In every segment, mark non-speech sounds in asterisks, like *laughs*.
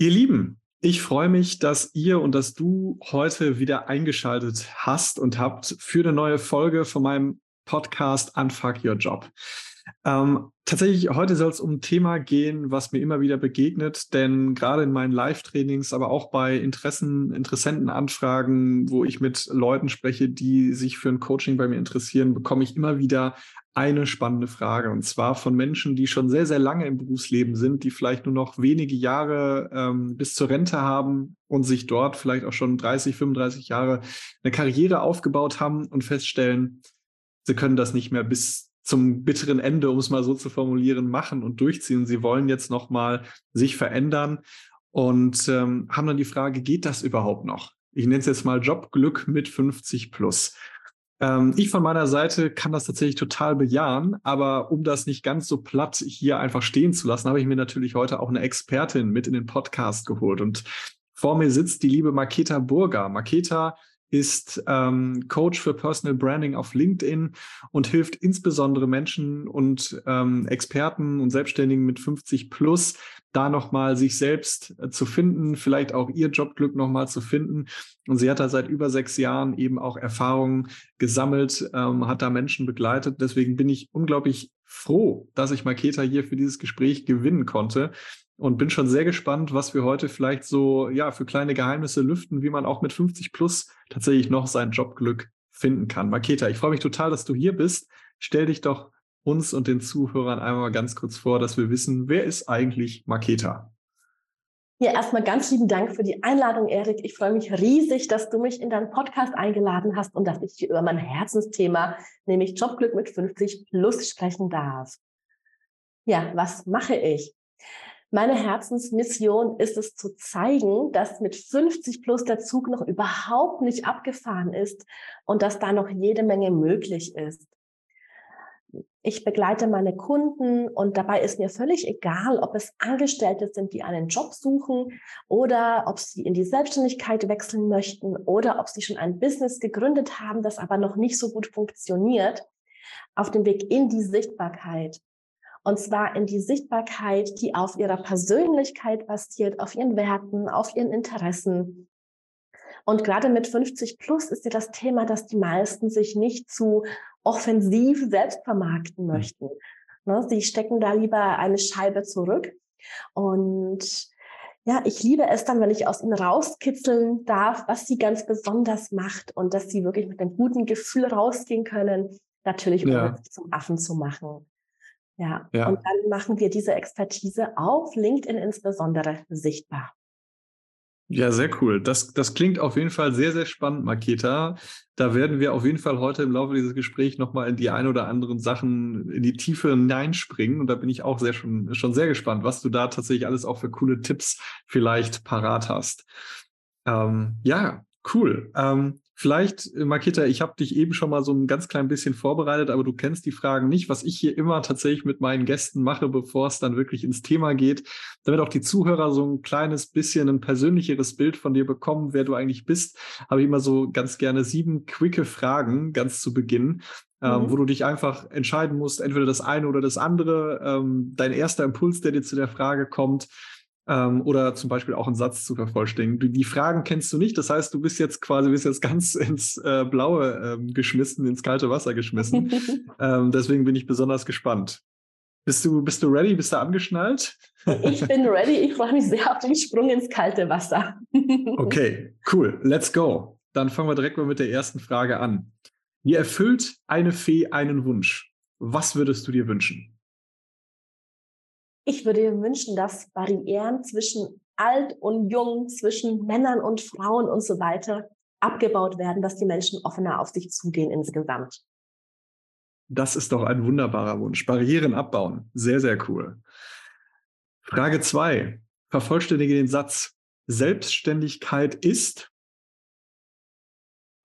Ihr Lieben, ich freue mich, dass ihr und dass du heute wieder eingeschaltet hast und habt für eine neue Folge von meinem Podcast Unfuck Your Job. Ähm, tatsächlich, heute soll es um ein Thema gehen, was mir immer wieder begegnet, denn gerade in meinen Live-Trainings, aber auch bei Interessen, Interessentenanfragen, wo ich mit Leuten spreche, die sich für ein Coaching bei mir interessieren, bekomme ich immer wieder eine spannende Frage. Und zwar von Menschen, die schon sehr, sehr lange im Berufsleben sind, die vielleicht nur noch wenige Jahre ähm, bis zur Rente haben und sich dort vielleicht auch schon 30, 35 Jahre eine Karriere aufgebaut haben und feststellen, sie können das nicht mehr bis zum bitteren Ende, um es mal so zu formulieren, machen und durchziehen. Sie wollen jetzt nochmal sich verändern und ähm, haben dann die Frage, geht das überhaupt noch? Ich nenne es jetzt mal Jobglück mit 50 plus. Ähm, ich von meiner Seite kann das tatsächlich total bejahen, aber um das nicht ganz so platt hier einfach stehen zu lassen, habe ich mir natürlich heute auch eine Expertin mit in den Podcast geholt. Und vor mir sitzt die liebe Maketa Burger. Maketa ist ähm, Coach für Personal Branding auf LinkedIn und hilft insbesondere Menschen und ähm, Experten und Selbstständigen mit 50 plus, da nochmal sich selbst äh, zu finden, vielleicht auch ihr Jobglück nochmal zu finden. Und sie hat da seit über sechs Jahren eben auch Erfahrungen gesammelt, ähm, hat da Menschen begleitet. Deswegen bin ich unglaublich froh, dass ich Maketa hier für dieses Gespräch gewinnen konnte und bin schon sehr gespannt, was wir heute vielleicht so ja für kleine Geheimnisse lüften, wie man auch mit 50 plus tatsächlich noch sein Jobglück finden kann. Maketa, ich freue mich total, dass du hier bist. Stell dich doch uns und den Zuhörern einmal ganz kurz vor, dass wir wissen, wer ist eigentlich Maketa? Ja, erstmal ganz lieben Dank für die Einladung, Erik. Ich freue mich riesig, dass du mich in deinen Podcast eingeladen hast und dass ich über mein Herzensthema, nämlich Jobglück mit 50 plus sprechen darf. Ja, was mache ich? Meine Herzensmission ist es zu zeigen, dass mit 50 plus der Zug noch überhaupt nicht abgefahren ist und dass da noch jede Menge möglich ist. Ich begleite meine Kunden und dabei ist mir völlig egal, ob es Angestellte sind, die einen Job suchen oder ob sie in die Selbstständigkeit wechseln möchten oder ob sie schon ein Business gegründet haben, das aber noch nicht so gut funktioniert. Auf dem Weg in die Sichtbarkeit und zwar in die Sichtbarkeit, die auf ihrer Persönlichkeit basiert, auf ihren Werten, auf ihren Interessen. Und gerade mit 50 plus ist ja das Thema, dass die meisten sich nicht zu offensiv selbst vermarkten hm. möchten. Ne, sie stecken da lieber eine Scheibe zurück. Und ja, ich liebe es dann, wenn ich aus ihnen rauskitzeln darf, was sie ganz besonders macht und dass sie wirklich mit einem guten Gefühl rausgehen können, natürlich ohne ja. zum Affen zu machen. Ja. ja. Und dann machen wir diese Expertise auf LinkedIn insbesondere sichtbar. Ja, sehr cool. Das, das klingt auf jeden Fall sehr, sehr spannend, Maketa. Da werden wir auf jeden Fall heute im Laufe dieses Gesprächs nochmal in die ein oder anderen Sachen in die Tiefe hineinspringen. Und da bin ich auch sehr schon, schon sehr gespannt, was du da tatsächlich alles auch für coole Tipps vielleicht parat hast. Ähm, ja, cool. Ähm, Vielleicht, äh, Makita, ich habe dich eben schon mal so ein ganz klein bisschen vorbereitet, aber du kennst die Fragen nicht, was ich hier immer tatsächlich mit meinen Gästen mache, bevor es dann wirklich ins Thema geht, damit auch die Zuhörer so ein kleines bisschen ein persönlicheres Bild von dir bekommen, wer du eigentlich bist, habe ich immer so ganz gerne sieben quicke Fragen ganz zu Beginn. Ähm, mhm. wo du dich einfach entscheiden musst, entweder das eine oder das andere. Ähm, dein erster Impuls, der dir zu der Frage kommt, ähm, oder zum Beispiel auch einen Satz zu vervollständigen. Die Fragen kennst du nicht, das heißt, du bist jetzt quasi bist jetzt ganz *laughs* ins äh, Blaue ähm, geschmissen, ins kalte Wasser geschmissen. *laughs* ähm, deswegen bin ich besonders gespannt. Bist du, bist du ready? Bist du angeschnallt? ich bin ready. Ich freue mich sehr auf den Sprung ins kalte Wasser. *laughs* okay, cool. Let's go. Dann fangen wir direkt mal mit der ersten Frage an. Wie erfüllt eine Fee einen Wunsch? Was würdest du dir wünschen? Ich würde mir wünschen, dass Barrieren zwischen alt und jung, zwischen Männern und Frauen und so weiter abgebaut werden, dass die Menschen offener auf sich zugehen insgesamt. Das ist doch ein wunderbarer Wunsch. Barrieren abbauen. Sehr, sehr cool. Frage zwei. Vervollständige den Satz. Selbstständigkeit ist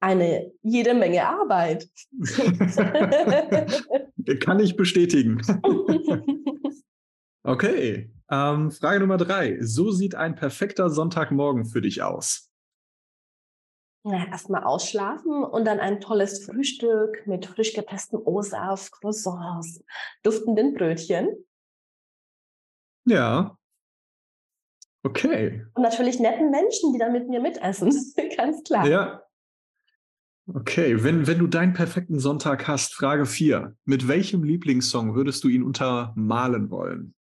eine jede Menge Arbeit. *laughs* *laughs* Kann ich bestätigen. *laughs* Okay. Ähm, Frage Nummer drei. So sieht ein perfekter Sonntagmorgen für dich aus. Ja, erstmal ausschlafen und dann ein tolles Frühstück mit frisch gepressten O-Saft, Croissants, duftenden Brötchen. Ja. Okay. Und natürlich netten Menschen, die dann mit mir mitessen. *laughs* Ganz klar. Ja. Okay, wenn, wenn du deinen perfekten Sonntag hast, Frage 4. Mit welchem Lieblingssong würdest du ihn untermalen wollen?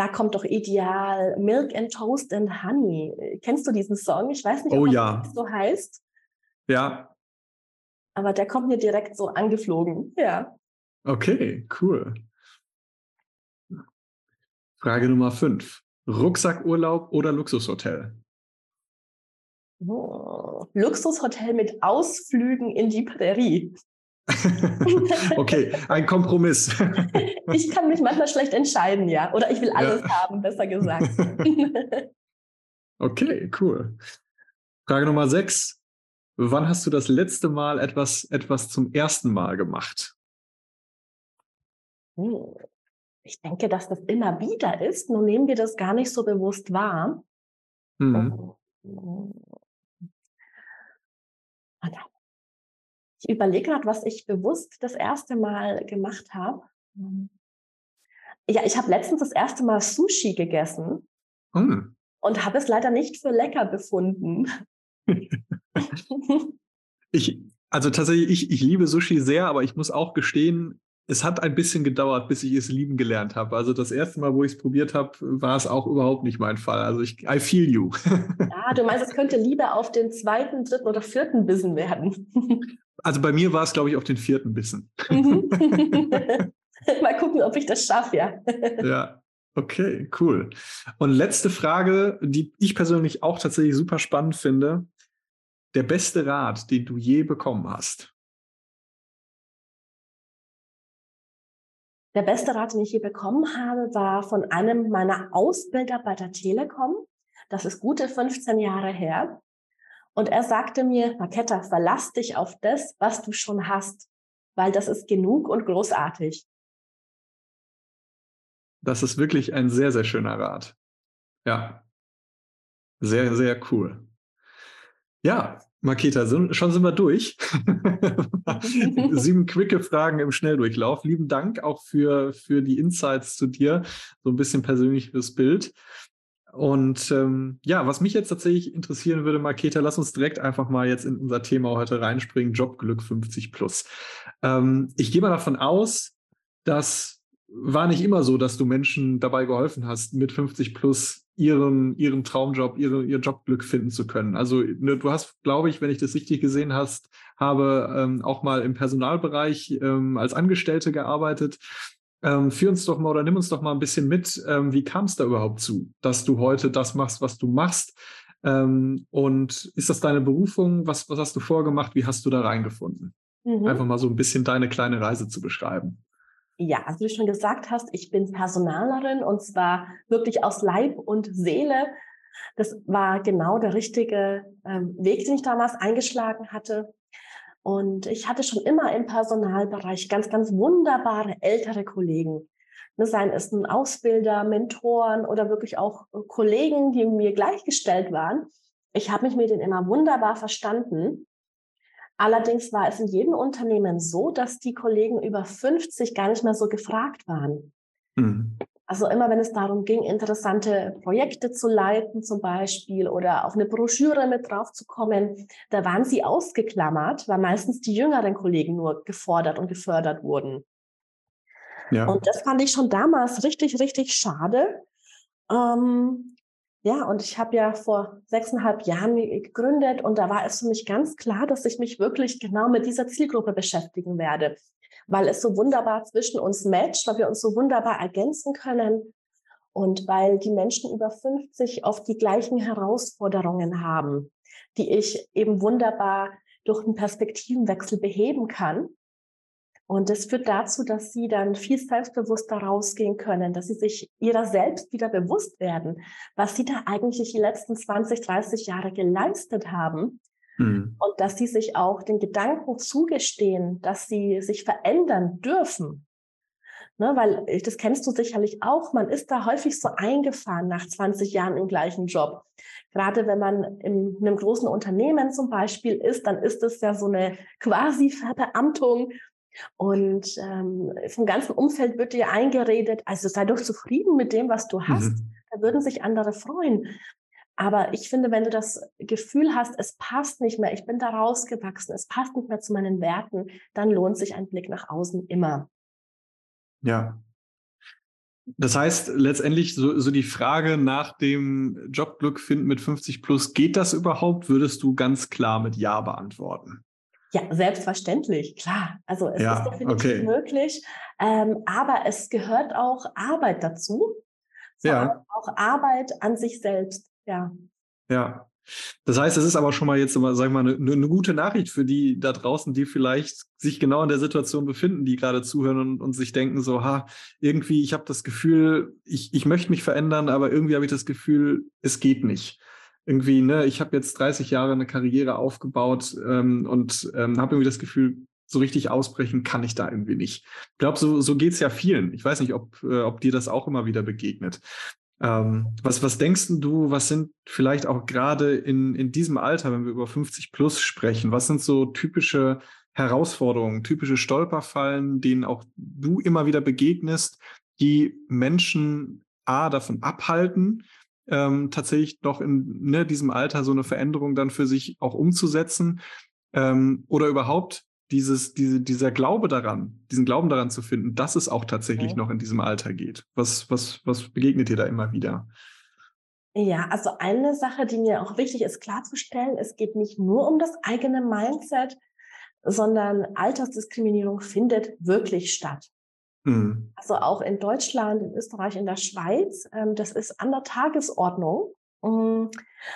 Da kommt doch ideal Milk and Toast and Honey. Kennst du diesen Song? Ich weiß nicht, ob oh, ja. so heißt. Ja. Aber der kommt mir direkt so angeflogen. Ja. Okay, cool. Frage Nummer 5. Rucksackurlaub oder Luxushotel? Oh, Luxushotel mit Ausflügen in die Prärie. *laughs* okay, ein Kompromiss. *laughs* ich kann mich manchmal schlecht entscheiden, ja. Oder ich will alles ja. haben, besser gesagt. *laughs* okay, cool. Frage Nummer 6. Wann hast du das letzte Mal etwas, etwas zum ersten Mal gemacht? Hm. Ich denke, dass das immer wieder ist, nur nehmen wir das gar nicht so bewusst wahr. Mhm. Ich überlege gerade, was ich bewusst das erste Mal gemacht habe. Ja, ich habe letztens das erste Mal Sushi gegessen hm. und habe es leider nicht für lecker befunden. *laughs* ich, also tatsächlich, ich, ich liebe Sushi sehr, aber ich muss auch gestehen, es hat ein bisschen gedauert, bis ich es lieben gelernt habe. Also das erste Mal, wo ich es probiert habe, war es auch überhaupt nicht mein Fall. Also ich, I feel you. *laughs* Ja, du meinst, es könnte lieber auf den zweiten, dritten oder vierten Bissen werden. *laughs* Also bei mir war es, glaube ich, auf den vierten Bissen. Mhm. *laughs* Mal gucken, ob ich das schaffe, ja. Ja, okay, cool. Und letzte Frage, die ich persönlich auch tatsächlich super spannend finde. Der beste Rat, den du je bekommen hast? Der beste Rat, den ich je bekommen habe, war von einem meiner Ausbilder bei der Telekom. Das ist gute 15 Jahre her. Und er sagte mir, Maketta, verlass dich auf das, was du schon hast, weil das ist genug und großartig. Das ist wirklich ein sehr, sehr schöner Rat. Ja. Sehr, sehr cool. Ja, Maketa, schon sind wir durch. *laughs* Sieben quicke Fragen im Schnelldurchlauf. Lieben Dank auch für, für die Insights zu dir, so ein bisschen persönliches Bild. Und ähm, ja, was mich jetzt tatsächlich interessieren würde, Maketa, lass uns direkt einfach mal jetzt in unser Thema heute reinspringen, Jobglück 50 plus. Ähm, ich gehe mal davon aus, dass war nicht immer so, dass du Menschen dabei geholfen hast, mit 50 plus ihren, ihren Traumjob, ihre, ihr Jobglück finden zu können. Also ne, du hast, glaube ich, wenn ich das richtig gesehen hast, habe ähm, auch mal im Personalbereich ähm, als Angestellte gearbeitet. Ähm, führ uns doch mal oder nimm uns doch mal ein bisschen mit. Ähm, wie kam es da überhaupt zu, dass du heute das machst, was du machst? Ähm, und ist das deine Berufung? Was, was hast du vorgemacht? Wie hast du da reingefunden? Mhm. Einfach mal so ein bisschen deine kleine Reise zu beschreiben. Ja, also wie du schon gesagt hast, ich bin Personalerin und zwar wirklich aus Leib und Seele. Das war genau der richtige ähm, Weg, den ich damals eingeschlagen hatte. Und ich hatte schon immer im Personalbereich ganz, ganz wunderbare ältere Kollegen. Ne, seien es nun Ausbilder, Mentoren oder wirklich auch Kollegen, die mir gleichgestellt waren. Ich habe mich mit denen immer wunderbar verstanden. Allerdings war es in jedem Unternehmen so, dass die Kollegen über 50 gar nicht mehr so gefragt waren. Mhm. Also immer wenn es darum ging, interessante Projekte zu leiten zum Beispiel oder auf eine Broschüre mit drauf zu kommen, da waren sie ausgeklammert, weil meistens die jüngeren Kollegen nur gefordert und gefördert wurden. Ja. Und das fand ich schon damals richtig, richtig schade. Ähm, ja, und ich habe ja vor sechseinhalb Jahren gegründet und da war es für mich ganz klar, dass ich mich wirklich genau mit dieser Zielgruppe beschäftigen werde weil es so wunderbar zwischen uns matcht, weil wir uns so wunderbar ergänzen können und weil die Menschen über 50 oft die gleichen Herausforderungen haben, die ich eben wunderbar durch einen Perspektivenwechsel beheben kann. Und das führt dazu, dass sie dann viel selbstbewusster rausgehen können, dass sie sich ihrer selbst wieder bewusst werden, was sie da eigentlich die letzten 20, 30 Jahre geleistet haben Mhm. Und dass sie sich auch den Gedanken zugestehen, dass sie sich verändern dürfen. Ne, weil das kennst du sicherlich auch, man ist da häufig so eingefahren nach 20 Jahren im gleichen Job. Gerade wenn man in einem großen Unternehmen zum Beispiel ist, dann ist es ja so eine quasi Verbeamtung. Und ähm, vom ganzen Umfeld wird dir eingeredet, also sei doch zufrieden mit dem, was du hast. Mhm. Da würden sich andere freuen. Aber ich finde, wenn du das Gefühl hast, es passt nicht mehr, ich bin da rausgewachsen, es passt nicht mehr zu meinen Werten, dann lohnt sich ein Blick nach außen immer. Ja. Das heißt, letztendlich so, so die Frage nach dem Jobglück finden mit 50 plus, geht das überhaupt? Würdest du ganz klar mit Ja beantworten? Ja, selbstverständlich, klar. Also es ja, ist definitiv okay. möglich, ähm, aber es gehört auch Arbeit dazu. ja. Auch Arbeit an sich selbst, ja. Ja. Das heißt, es ist aber schon mal jetzt, sag ich mal, eine, eine, gute Nachricht für die da draußen, die vielleicht sich genau in der Situation befinden, die gerade zuhören und, und sich denken so, ha, irgendwie, ich habe das Gefühl, ich, ich möchte mich verändern, aber irgendwie habe ich das Gefühl, es geht nicht irgendwie, ne, ich habe jetzt 30 Jahre eine Karriere aufgebaut ähm, und ähm, habe irgendwie das Gefühl, so richtig ausbrechen kann ich da irgendwie nicht. Ich glaube, so, so geht es ja vielen. Ich weiß nicht, ob, äh, ob dir das auch immer wieder begegnet. Ähm, was, was denkst du, was sind vielleicht auch gerade in, in diesem Alter, wenn wir über 50 plus sprechen, was sind so typische Herausforderungen, typische Stolperfallen, denen auch du immer wieder begegnest, die Menschen A davon abhalten, ähm, tatsächlich noch in ne, diesem Alter so eine Veränderung dann für sich auch umzusetzen ähm, oder überhaupt dieses, diese, dieser Glaube daran, diesen Glauben daran zu finden, dass es auch tatsächlich okay. noch in diesem Alter geht. Was, was, was begegnet dir da immer wieder? Ja, also eine Sache, die mir auch wichtig ist klarzustellen, es geht nicht nur um das eigene Mindset, sondern Altersdiskriminierung findet wirklich statt. Mhm. Also auch in Deutschland, in Österreich, in der Schweiz, ähm, das ist an der Tagesordnung. Mm,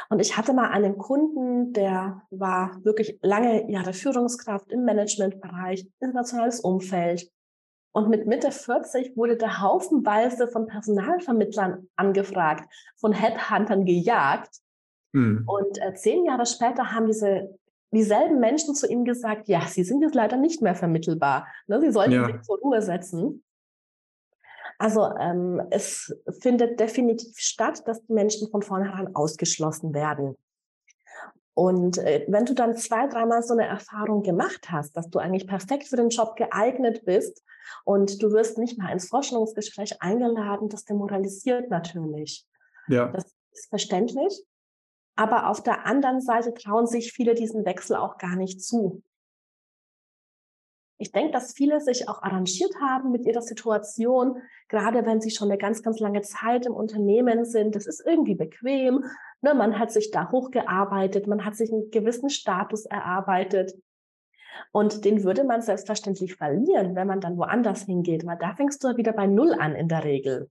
und ich hatte mal einen Kunden, der war wirklich lange Jahre Führungskraft im Managementbereich, internationales Umfeld. Und mit Mitte 40 wurde der haufenweise von Personalvermittlern angefragt, von Headhuntern gejagt. Mhm. Und äh, zehn Jahre später haben diese dieselben Menschen zu ihm gesagt, ja, sie sind jetzt leider nicht mehr vermittelbar. Ne, sie sollten ja. sich zur Ruhe setzen. Also ähm, es findet definitiv statt, dass die Menschen von vornherein ausgeschlossen werden. Und äh, wenn du dann zwei, dreimal so eine Erfahrung gemacht hast, dass du eigentlich perfekt für den Job geeignet bist und du wirst nicht mal ins Forschungsgespräch eingeladen, das demoralisiert natürlich. Ja. Das ist verständlich. Aber auf der anderen Seite trauen sich viele diesen Wechsel auch gar nicht zu. Ich denke, dass viele sich auch arrangiert haben mit ihrer Situation, gerade wenn sie schon eine ganz, ganz lange Zeit im Unternehmen sind. Das ist irgendwie bequem. Ne? Man hat sich da hochgearbeitet, man hat sich einen gewissen Status erarbeitet. Und den würde man selbstverständlich verlieren, wenn man dann woanders hingeht, weil da fängst du wieder bei Null an in der Regel.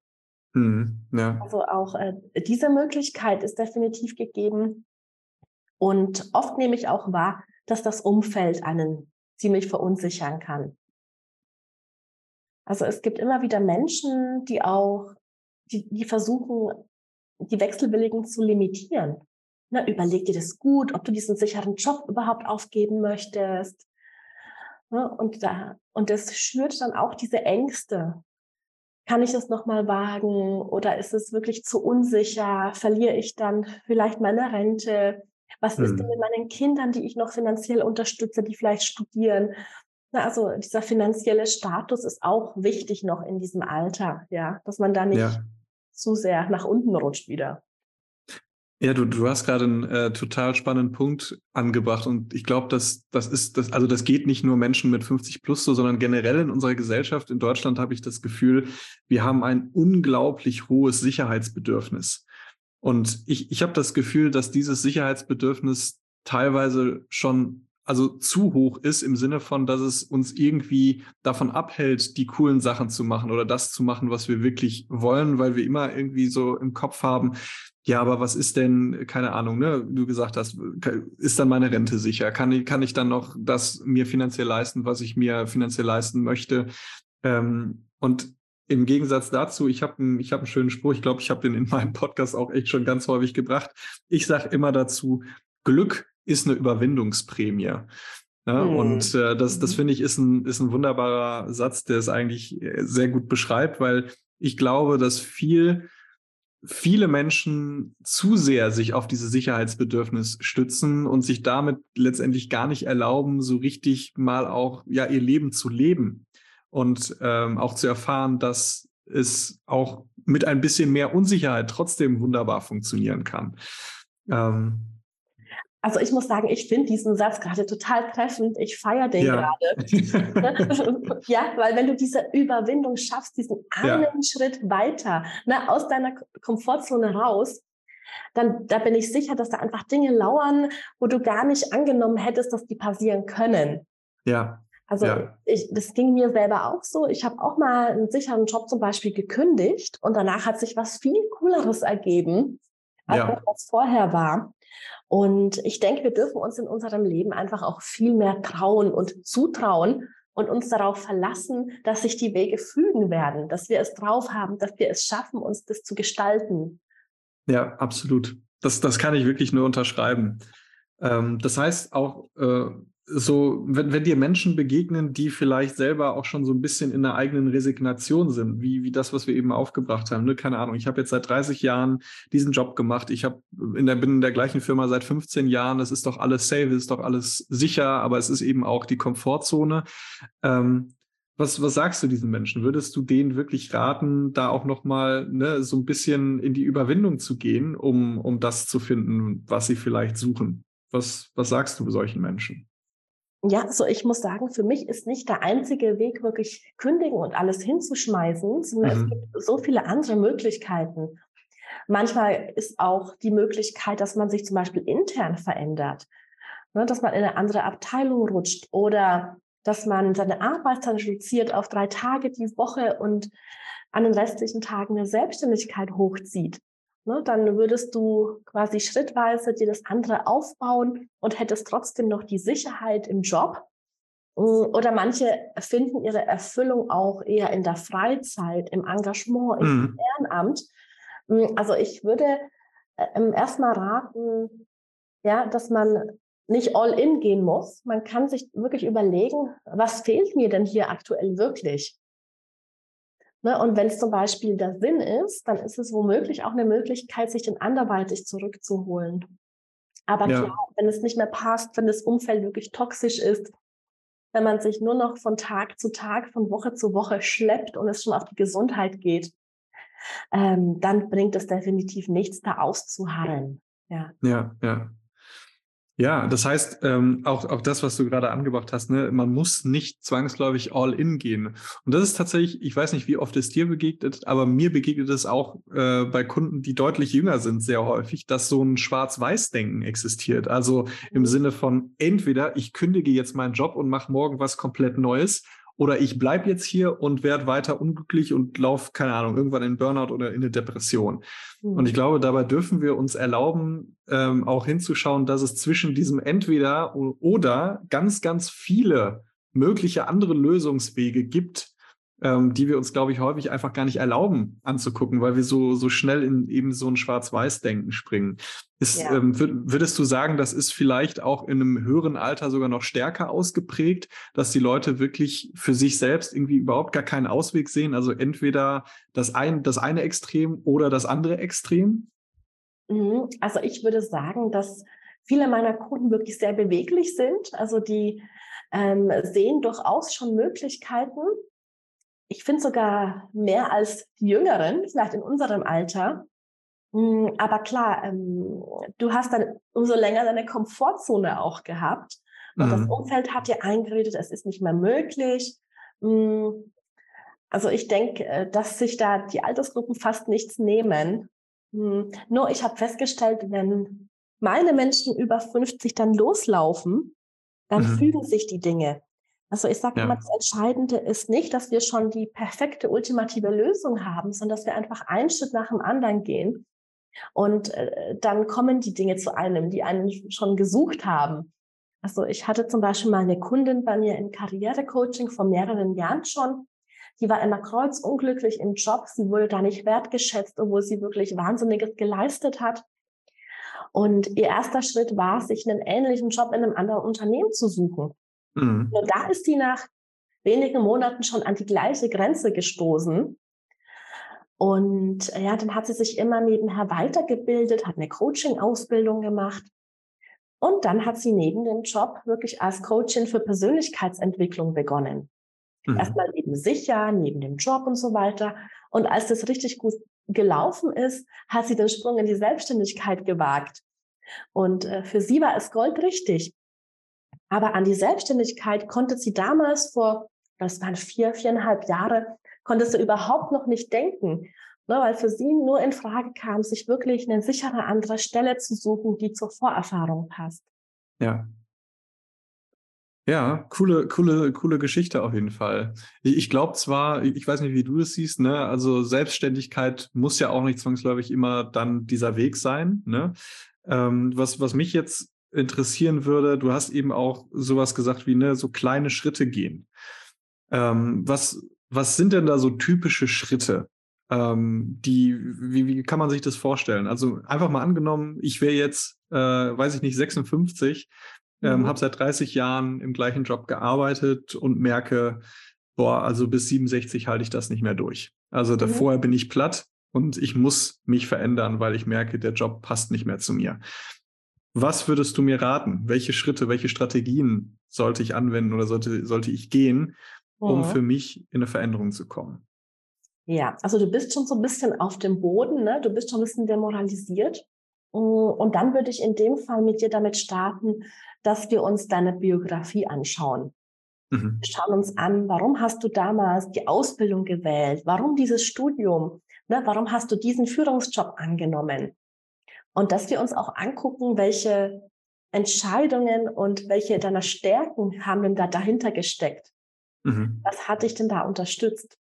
Mhm, ja. Also auch äh, diese Möglichkeit ist definitiv gegeben. Und oft nehme ich auch wahr, dass das Umfeld einen ziemlich verunsichern kann. Also es gibt immer wieder Menschen, die auch, die, die versuchen, die Wechselwilligen zu limitieren. Na, überleg dir das gut, ob du diesen sicheren Job überhaupt aufgeben möchtest. Ja, und da, und das schürt dann auch diese Ängste, kann ich es nochmal wagen oder ist es wirklich zu unsicher? Verliere ich dann vielleicht meine Rente? Was hm. ist denn hm. mit meinen Kindern, die ich noch finanziell unterstütze, die vielleicht studieren? Na, also dieser finanzielle Status ist auch wichtig noch in diesem Alter, ja, dass man da nicht ja. zu sehr nach unten rutscht wieder. Ja, du, du hast gerade einen äh, total spannenden Punkt angebracht und ich glaube, dass das ist, das, also das geht nicht nur Menschen mit 50 plus so, sondern generell in unserer Gesellschaft in Deutschland habe ich das Gefühl, wir haben ein unglaublich hohes Sicherheitsbedürfnis. Und ich, ich habe das Gefühl, dass dieses Sicherheitsbedürfnis teilweise schon also zu hoch ist im Sinne von, dass es uns irgendwie davon abhält, die coolen Sachen zu machen oder das zu machen, was wir wirklich wollen, weil wir immer irgendwie so im Kopf haben, ja, aber was ist denn, keine Ahnung, ne, du gesagt hast, ist dann meine Rente sicher? Kann ich, kann ich dann noch das mir finanziell leisten, was ich mir finanziell leisten möchte? Ähm, und im Gegensatz dazu, ich habe einen, hab einen schönen Spruch, ich glaube, ich habe den in meinem Podcast auch echt schon ganz häufig gebracht. Ich sage immer dazu, Glück ist eine Überwindungsprämie. Ja, mhm. Und äh, das, das mhm. finde ich ist ein, ist ein wunderbarer Satz, der es eigentlich äh, sehr gut beschreibt, weil ich glaube, dass viel viele Menschen zu sehr sich auf diese Sicherheitsbedürfnis stützen und sich damit letztendlich gar nicht erlauben, so richtig mal auch ja ihr Leben zu leben und ähm, auch zu erfahren, dass es auch mit ein bisschen mehr Unsicherheit trotzdem wunderbar funktionieren kann. Ähm, also ich muss sagen, ich finde diesen Satz gerade total treffend. Ich feiere den ja. gerade. *laughs* ja, weil wenn du diese Überwindung schaffst, diesen einen ja. Schritt weiter, ne, aus deiner Komfortzone raus, dann da bin ich sicher, dass da einfach Dinge lauern, wo du gar nicht angenommen hättest, dass die passieren können. Ja. Also ja. ich, das ging mir selber auch so. Ich habe auch mal einen sicheren Job zum Beispiel gekündigt und danach hat sich was viel Cooleres ergeben, als ja. was vorher war. Und ich denke, wir dürfen uns in unserem Leben einfach auch viel mehr trauen und zutrauen und uns darauf verlassen, dass sich die Wege fügen werden, dass wir es drauf haben, dass wir es schaffen, uns das zu gestalten. Ja, absolut. Das, das kann ich wirklich nur unterschreiben. Ähm, das heißt auch, äh, so, wenn, wenn dir Menschen begegnen, die vielleicht selber auch schon so ein bisschen in der eigenen Resignation sind, wie, wie das, was wir eben aufgebracht haben. Ne? Keine Ahnung, ich habe jetzt seit 30 Jahren diesen Job gemacht, ich hab in der, bin in der gleichen Firma seit 15 Jahren, es ist doch alles safe, es ist doch alles sicher, aber es ist eben auch die Komfortzone. Ähm, was, was sagst du diesen Menschen? Würdest du denen wirklich raten, da auch nochmal ne, so ein bisschen in die Überwindung zu gehen, um, um das zu finden, was sie vielleicht suchen? Was, was sagst du solchen Menschen? Ja, so ich muss sagen, für mich ist nicht der einzige Weg, wirklich kündigen und alles hinzuschmeißen, sondern mhm. es gibt so viele andere Möglichkeiten. Manchmal ist auch die Möglichkeit, dass man sich zum Beispiel intern verändert, ne, dass man in eine andere Abteilung rutscht oder dass man seine Arbeitszeit reduziert auf drei Tage die Woche und an den restlichen Tagen eine Selbstständigkeit hochzieht. Ne, dann würdest du quasi schrittweise dir das andere aufbauen und hättest trotzdem noch die Sicherheit im Job. Mm, oder manche finden ihre Erfüllung auch eher in der Freizeit, im Engagement, im mhm. Ehrenamt. Mm, also ich würde äh, erstmal raten, ja, dass man nicht all in gehen muss. Man kann sich wirklich überlegen, was fehlt mir denn hier aktuell wirklich? Ne? Und wenn es zum Beispiel der Sinn ist, dann ist es womöglich auch eine Möglichkeit, sich den anderweitig zurückzuholen. Aber ja. klar, wenn es nicht mehr passt, wenn das Umfeld wirklich toxisch ist, wenn man sich nur noch von Tag zu Tag, von Woche zu Woche schleppt und es schon auf die Gesundheit geht, ähm, dann bringt es definitiv nichts, da auszuharren. Ja, ja. ja. Ja, das heißt, ähm, auch, auch das, was du gerade angebracht hast, ne, man muss nicht zwangsläufig all in gehen. Und das ist tatsächlich, ich weiß nicht, wie oft es dir begegnet, aber mir begegnet es auch äh, bei Kunden, die deutlich jünger sind, sehr häufig, dass so ein Schwarz-Weiß-Denken existiert. Also im mhm. Sinne von entweder ich kündige jetzt meinen Job und mache morgen was komplett Neues oder ich bleibe jetzt hier und werde weiter unglücklich und laufe, keine Ahnung, irgendwann in Burnout oder in eine Depression. Mhm. Und ich glaube, dabei dürfen wir uns erlauben, ähm, auch hinzuschauen, dass es zwischen diesem entweder oder ganz, ganz viele mögliche andere Lösungswege gibt, ähm, die wir uns, glaube ich, häufig einfach gar nicht erlauben anzugucken, weil wir so, so schnell in eben so ein Schwarz-Weiß-Denken springen. Ist, ja. ähm, würdest du sagen, das ist vielleicht auch in einem höheren Alter sogar noch stärker ausgeprägt, dass die Leute wirklich für sich selbst irgendwie überhaupt gar keinen Ausweg sehen? Also entweder das, ein, das eine Extrem oder das andere Extrem? Mhm. Also ich würde sagen, dass viele meiner Kunden wirklich sehr beweglich sind. Also die ähm, sehen durchaus schon Möglichkeiten ich finde sogar mehr als die Jüngeren, vielleicht in unserem Alter. Hm, aber klar, ähm, du hast dann umso länger deine Komfortzone auch gehabt. Und mhm. das Umfeld hat dir eingeredet, es ist nicht mehr möglich. Hm, also ich denke, äh, dass sich da die Altersgruppen fast nichts nehmen. Hm, nur ich habe festgestellt, wenn meine Menschen über 50 dann loslaufen, dann mhm. fügen sich die Dinge. Also ich sage ja. immer, das Entscheidende ist nicht, dass wir schon die perfekte ultimative Lösung haben, sondern dass wir einfach einen Schritt nach dem anderen gehen. Und äh, dann kommen die Dinge zu einem, die einen schon gesucht haben. Also ich hatte zum Beispiel mal eine Kundin bei mir im Karrierecoaching vor mehreren Jahren schon. Die war immer kreuzunglücklich im Job. Sie wurde da nicht wertgeschätzt, obwohl sie wirklich Wahnsinniges geleistet hat. Und ihr erster Schritt war, sich einen ähnlichen Job in einem anderen Unternehmen zu suchen. Mhm. Und da ist sie nach wenigen Monaten schon an die gleiche Grenze gestoßen. Und ja, dann hat sie sich immer nebenher weitergebildet, hat eine Coaching-Ausbildung gemacht. Und dann hat sie neben dem Job wirklich als Coachin für Persönlichkeitsentwicklung begonnen. Mhm. Erstmal neben sicher, neben dem Job und so weiter. Und als das richtig gut gelaufen ist, hat sie den Sprung in die Selbstständigkeit gewagt. Und äh, für sie war es Gold richtig. Aber an die Selbstständigkeit konnte sie damals vor, das waren vier, viereinhalb Jahre, konnte sie überhaupt noch nicht denken. Ne, weil für sie nur in Frage kam, sich wirklich eine sichere andere Stelle zu suchen, die zur Vorerfahrung passt. Ja, ja, coole, coole, coole Geschichte auf jeden Fall. Ich, ich glaube zwar, ich weiß nicht, wie du das siehst, ne? Also Selbstständigkeit muss ja auch nicht zwangsläufig immer dann dieser Weg sein, ne? Ähm, was, was mich jetzt interessieren würde, du hast eben auch sowas gesagt wie, ne, so kleine Schritte gehen. Ähm, was, was sind denn da so typische Schritte? Ähm, die, wie, wie kann man sich das vorstellen? Also einfach mal angenommen, ich wäre jetzt, äh, weiß ich nicht, 56 ähm, mhm. habe seit 30 Jahren im gleichen Job gearbeitet und merke, boah, also bis 67 halte ich das nicht mehr durch. Also davor mhm. bin ich platt und ich muss mich verändern, weil ich merke, der Job passt nicht mehr zu mir. Was würdest du mir raten? Welche Schritte, welche Strategien sollte ich anwenden oder sollte, sollte ich gehen, um mhm. für mich in eine Veränderung zu kommen? Ja, also du bist schon so ein bisschen auf dem Boden, ne? du bist schon ein bisschen demoralisiert. Mm, und dann würde ich in dem Fall mit dir damit starten, dass wir uns deine Biografie anschauen. Mhm. Wir schauen uns an, warum hast du damals die Ausbildung gewählt? Warum dieses Studium? Ne, warum hast du diesen Führungsjob angenommen? Und dass wir uns auch angucken, welche Entscheidungen und welche deiner Stärken haben denn da dahinter gesteckt? Mhm. Was hat dich denn da unterstützt?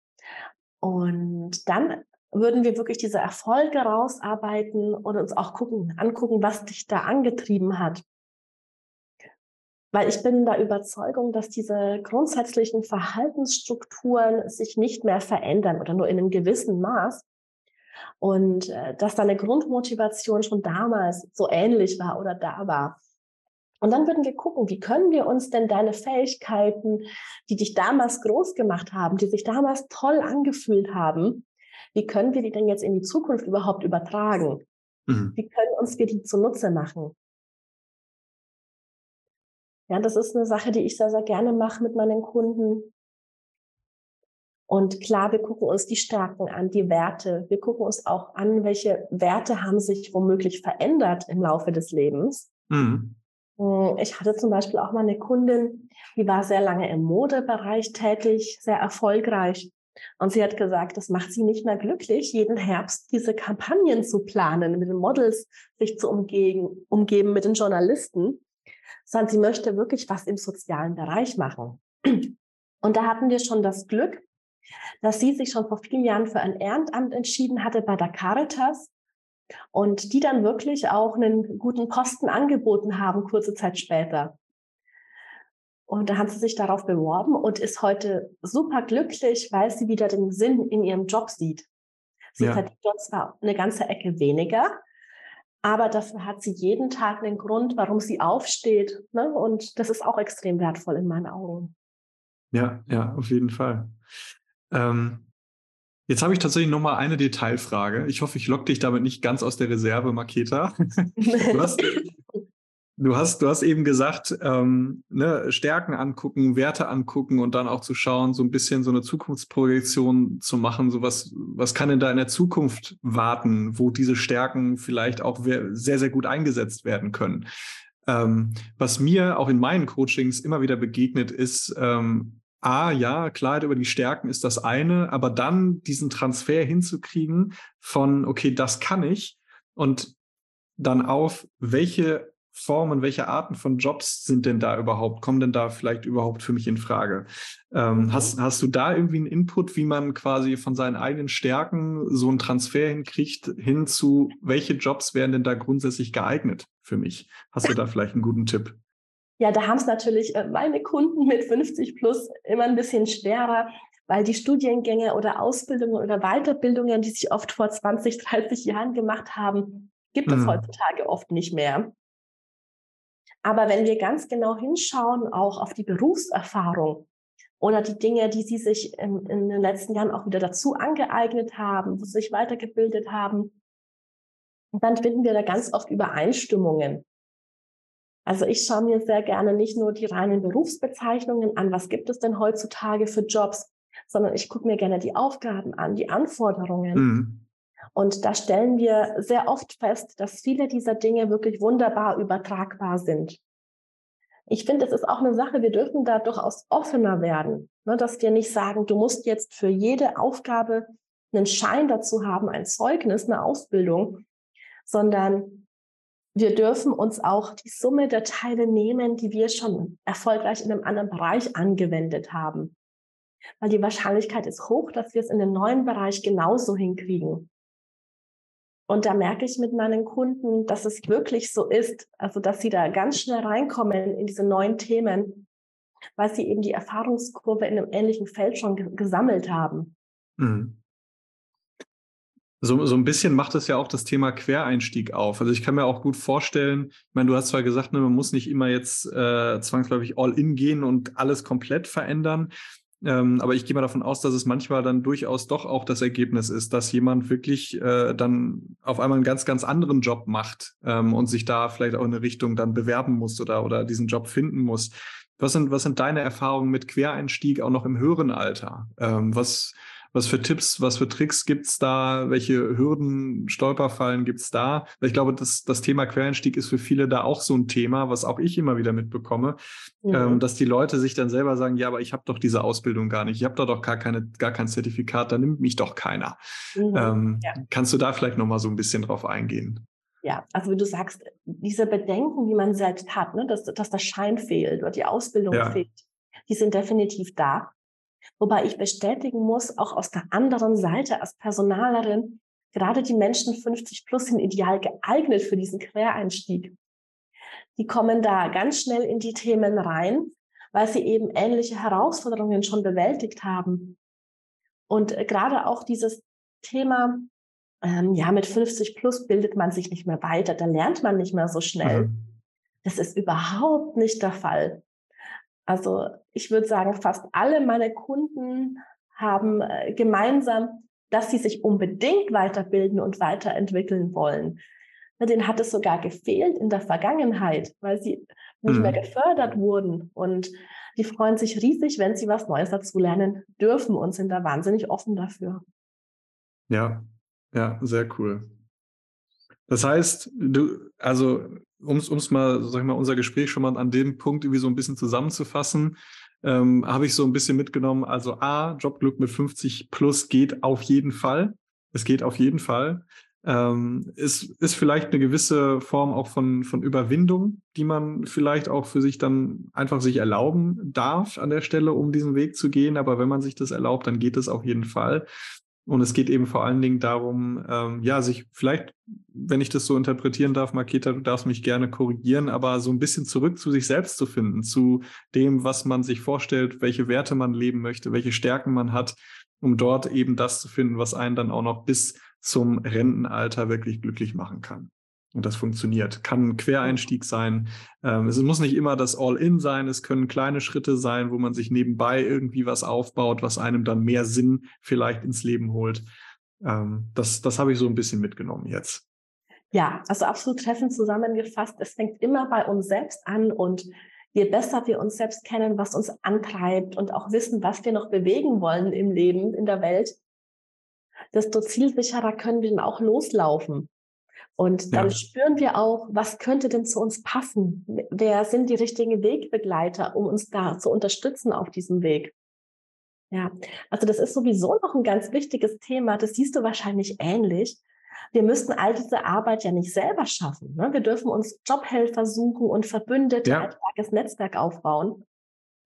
Und dann würden wir wirklich diese Erfolge rausarbeiten und uns auch gucken, angucken, was dich da angetrieben hat. Weil ich bin der Überzeugung, dass diese grundsätzlichen Verhaltensstrukturen sich nicht mehr verändern oder nur in einem gewissen Maß. Und äh, dass deine Grundmotivation schon damals so ähnlich war oder da war. Und dann würden wir gucken, wie können wir uns denn deine Fähigkeiten, die dich damals groß gemacht haben, die sich damals toll angefühlt haben, wie können wir die denn jetzt in die Zukunft überhaupt übertragen? Mhm. Wie können uns wir die zunutze machen? Ja, das ist eine Sache, die ich sehr, sehr gerne mache mit meinen Kunden. Und klar, wir gucken uns die Stärken an, die Werte. Wir gucken uns auch an, welche Werte haben sich womöglich verändert im Laufe des Lebens. Mhm. Hm, ich hatte zum Beispiel auch mal eine Kundin, die war sehr lange im Modebereich tätig, sehr erfolgreich. Und sie hat gesagt, das macht sie nicht mehr glücklich, jeden Herbst diese Kampagnen zu planen, mit den Models sich zu umgeben, umgeben mit den Journalisten sondern sie möchte wirklich was im sozialen Bereich machen. Und da hatten wir schon das Glück, dass sie sich schon vor vielen Jahren für ein Ehrenamt entschieden hatte bei der Caritas und die dann wirklich auch einen guten Posten angeboten haben, kurze Zeit später. Und da hat sie sich darauf beworben und ist heute super glücklich, weil sie wieder den Sinn in ihrem Job sieht. Sie ja. verdient dort zwar eine ganze Ecke weniger, aber dafür hat sie jeden Tag einen Grund, warum sie aufsteht. Ne? Und das ist auch extrem wertvoll in meinen Augen. Ja, ja, auf jeden Fall. Ähm, jetzt habe ich tatsächlich noch mal eine Detailfrage. Ich hoffe, ich lock dich damit nicht ganz aus der Reserve, Maketa. Du hast, Du hast, du hast eben gesagt, ähm, ne, Stärken angucken, Werte angucken und dann auch zu schauen, so ein bisschen so eine Zukunftsprojektion zu machen. So was, was kann denn da in der Zukunft warten, wo diese Stärken vielleicht auch sehr, sehr gut eingesetzt werden können? Ähm, was mir auch in meinen Coachings immer wieder begegnet ist, ähm, A, ja, Klarheit über die Stärken ist das eine, aber dann diesen Transfer hinzukriegen von, okay, das kann ich und dann auf, welche Formen, welche Arten von Jobs sind denn da überhaupt? Kommen denn da vielleicht überhaupt für mich in Frage? Ähm, hast, hast du da irgendwie einen Input, wie man quasi von seinen eigenen Stärken so einen Transfer hinkriegt, hin zu, welche Jobs wären denn da grundsätzlich geeignet für mich? Hast du da vielleicht einen guten Tipp? Ja, da haben es natürlich äh, meine Kunden mit 50 plus immer ein bisschen schwerer, weil die Studiengänge oder Ausbildungen oder Weiterbildungen, die sich oft vor 20, 30 Jahren gemacht haben, gibt es mhm. heutzutage oft nicht mehr. Aber wenn wir ganz genau hinschauen, auch auf die Berufserfahrung oder die Dinge, die sie sich in, in den letzten Jahren auch wieder dazu angeeignet haben, wo sie sich weitergebildet haben. Dann finden wir da ganz oft Übereinstimmungen. Also ich schaue mir sehr gerne nicht nur die reinen Berufsbezeichnungen an, was gibt es denn heutzutage für Jobs, sondern ich gucke mir gerne die Aufgaben an, die Anforderungen. Mhm. Und da stellen wir sehr oft fest, dass viele dieser Dinge wirklich wunderbar übertragbar sind. Ich finde, es ist auch eine Sache, wir dürfen da durchaus offener werden, ne, dass wir nicht sagen, du musst jetzt für jede Aufgabe einen Schein dazu haben, ein Zeugnis, eine Ausbildung, sondern wir dürfen uns auch die Summe der Teile nehmen, die wir schon erfolgreich in einem anderen Bereich angewendet haben. Weil die Wahrscheinlichkeit ist hoch, dass wir es in den neuen Bereich genauso hinkriegen. Und da merke ich mit meinen Kunden, dass es wirklich so ist, also dass sie da ganz schnell reinkommen in diese neuen Themen, weil sie eben die Erfahrungskurve in einem ähnlichen Feld schon gesammelt haben. Mhm. So, so ein bisschen macht es ja auch das Thema Quereinstieg auf. Also ich kann mir auch gut vorstellen, ich meine, du hast zwar gesagt, ne, man muss nicht immer jetzt äh, zwangsläufig all in gehen und alles komplett verändern, ähm, aber ich gehe mal davon aus, dass es manchmal dann durchaus doch auch das Ergebnis ist, dass jemand wirklich äh, dann auf einmal einen ganz, ganz anderen Job macht ähm, und sich da vielleicht auch in eine Richtung dann bewerben muss oder, oder diesen Job finden muss. Was sind, was sind deine Erfahrungen mit Quereinstieg auch noch im höheren Alter? Ähm, was, was für Tipps, was für Tricks gibt es da? Welche Hürden, Stolperfallen gibt es da? Ich glaube, das, das Thema Quereinstieg ist für viele da auch so ein Thema, was auch ich immer wieder mitbekomme, mhm. ähm, dass die Leute sich dann selber sagen, ja, aber ich habe doch diese Ausbildung gar nicht, ich habe da doch gar, keine, gar kein Zertifikat, da nimmt mich doch keiner. Mhm. Ähm, ja. Kannst du da vielleicht nochmal so ein bisschen drauf eingehen? Ja, also wie du sagst, diese Bedenken, die man selbst hat, ne, dass, dass der Schein fehlt oder die Ausbildung ja. fehlt, die sind definitiv da. Wobei ich bestätigen muss, auch aus der anderen Seite als Personalerin, gerade die Menschen 50 plus sind ideal geeignet für diesen Quereinstieg. Die kommen da ganz schnell in die Themen rein, weil sie eben ähnliche Herausforderungen schon bewältigt haben. Und äh, gerade auch dieses Thema, ähm, ja, mit 50 plus bildet man sich nicht mehr weiter, da lernt man nicht mehr so schnell. Mhm. Das ist überhaupt nicht der Fall. Also ich würde sagen, fast alle meine Kunden haben äh, gemeinsam, dass sie sich unbedingt weiterbilden und weiterentwickeln wollen. Denen hat es sogar gefehlt in der Vergangenheit, weil sie nicht mhm. mehr gefördert wurden. Und die freuen sich riesig, wenn sie was Neues dazu lernen dürfen und sind da wahnsinnig offen dafür. Ja, ja, sehr cool. Das heißt, du, also um es mal, sag ich mal, unser Gespräch schon mal an dem Punkt irgendwie so ein bisschen zusammenzufassen, ähm, habe ich so ein bisschen mitgenommen. Also A, Jobglück mit 50 plus geht auf jeden Fall. Es geht auf jeden Fall. Ähm, ist, ist vielleicht eine gewisse Form auch von, von Überwindung, die man vielleicht auch für sich dann einfach sich erlauben darf an der Stelle, um diesen Weg zu gehen. Aber wenn man sich das erlaubt, dann geht es auf jeden Fall. Und es geht eben vor allen Dingen darum, ähm, ja, sich vielleicht, wenn ich das so interpretieren darf, Maketa, du darfst mich gerne korrigieren, aber so ein bisschen zurück zu sich selbst zu finden, zu dem, was man sich vorstellt, welche Werte man leben möchte, welche Stärken man hat, um dort eben das zu finden, was einen dann auch noch bis zum Rentenalter wirklich glücklich machen kann. Und das funktioniert. Kann ein Quereinstieg sein. Ähm, es muss nicht immer das All-In sein. Es können kleine Schritte sein, wo man sich nebenbei irgendwie was aufbaut, was einem dann mehr Sinn vielleicht ins Leben holt. Ähm, das, das habe ich so ein bisschen mitgenommen jetzt. Ja, also absolut treffend zusammengefasst. Es fängt immer bei uns selbst an und je besser wir uns selbst kennen, was uns antreibt und auch wissen, was wir noch bewegen wollen im Leben, in der Welt, desto zielsicherer können wir dann auch loslaufen. Und dann ja. spüren wir auch, was könnte denn zu uns passen? Wer sind die richtigen Wegbegleiter, um uns da zu unterstützen auf diesem Weg? Ja, also das ist sowieso noch ein ganz wichtiges Thema. Das siehst du wahrscheinlich ähnlich. Wir müssten all diese Arbeit ja nicht selber schaffen. Ne? Wir dürfen uns Jobhelfer suchen und Verbündete, ja. ein starkes Netzwerk aufbauen.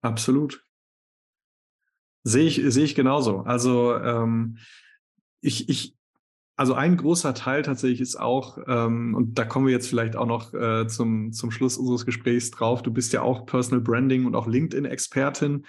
Absolut. Sehe ich, sehe ich genauso. Also ähm, ich, ich, also ein großer Teil tatsächlich ist auch, ähm, und da kommen wir jetzt vielleicht auch noch äh, zum, zum Schluss unseres Gesprächs drauf, du bist ja auch Personal Branding und auch LinkedIn-Expertin.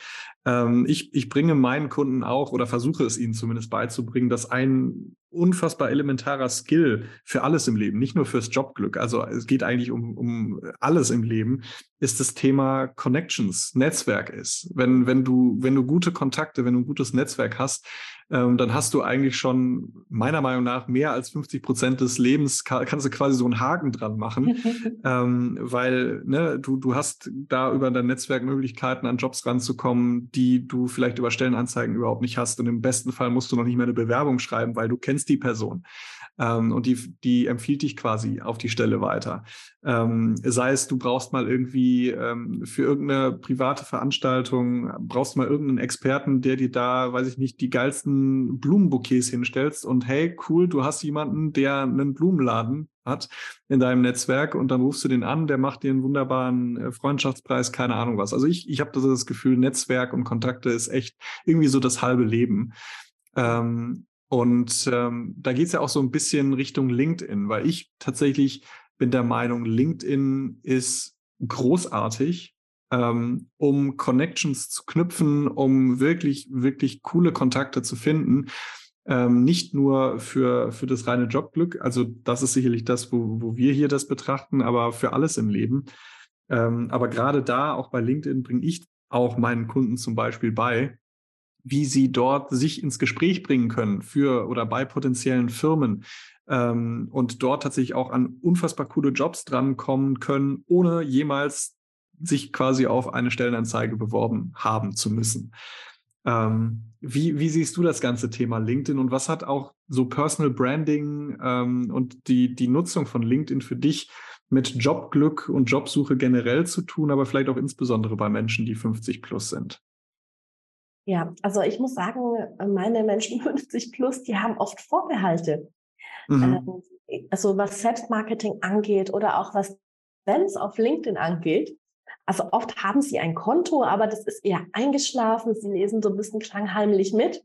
Ähm, ich, ich bringe meinen Kunden auch oder versuche es ihnen zumindest beizubringen, dass ein unfassbar elementarer Skill für alles im Leben, nicht nur fürs Jobglück, also es geht eigentlich um, um alles im Leben, ist das Thema Connections, Netzwerk ist. Wenn, wenn du, wenn du gute Kontakte, wenn du ein gutes Netzwerk hast, ähm, dann hast du eigentlich schon meiner Meinung nach mehr als 50 Prozent des Lebens, kannst du quasi so einen Haken dran machen, *laughs* ähm, weil ne, du, du hast da über dein Netzwerk Möglichkeiten, an Jobs ranzukommen, die du vielleicht über Stellenanzeigen überhaupt nicht hast. Und im besten Fall musst du noch nicht mehr eine Bewerbung schreiben, weil du kennst die Person. Ähm, und die, die empfiehlt dich quasi auf die Stelle weiter. Ähm, sei es, du brauchst mal irgendwie ähm, für irgendeine private Veranstaltung, brauchst mal irgendeinen Experten, der dir da, weiß ich nicht, die geilsten Blumenbouquets hinstellst und hey, cool, du hast jemanden, der einen Blumenladen hat in deinem Netzwerk und dann rufst du den an, der macht dir einen wunderbaren äh, Freundschaftspreis, keine Ahnung was. Also ich, ich habe das Gefühl, Netzwerk und Kontakte ist echt irgendwie so das halbe Leben. Ähm, und ähm, da geht es ja auch so ein bisschen Richtung LinkedIn, weil ich tatsächlich bin der Meinung, LinkedIn ist großartig, ähm, um Connections zu knüpfen, um wirklich, wirklich coole Kontakte zu finden. Ähm, nicht nur für, für das reine Jobglück, also das ist sicherlich das, wo, wo wir hier das betrachten, aber für alles im Leben. Ähm, aber gerade da, auch bei LinkedIn, bringe ich auch meinen Kunden zum Beispiel bei, wie sie dort sich ins Gespräch bringen können für oder bei potenziellen Firmen ähm, und dort tatsächlich auch an unfassbar coole Jobs drankommen können, ohne jemals sich quasi auf eine Stellenanzeige beworben haben zu müssen. Ähm, wie, wie siehst du das ganze Thema LinkedIn und was hat auch so Personal Branding ähm, und die, die Nutzung von LinkedIn für dich mit Jobglück und Jobsuche generell zu tun, aber vielleicht auch insbesondere bei Menschen, die 50 plus sind? Ja, also ich muss sagen, meine Menschen *laughs* 50 plus, die haben oft Vorbehalte. Mhm. Ähm, also was Selbstmarketing angeht oder auch was Events auf LinkedIn angeht. Also oft haben sie ein Konto, aber das ist eher eingeschlafen. Sie lesen so ein bisschen klangheimlich mit.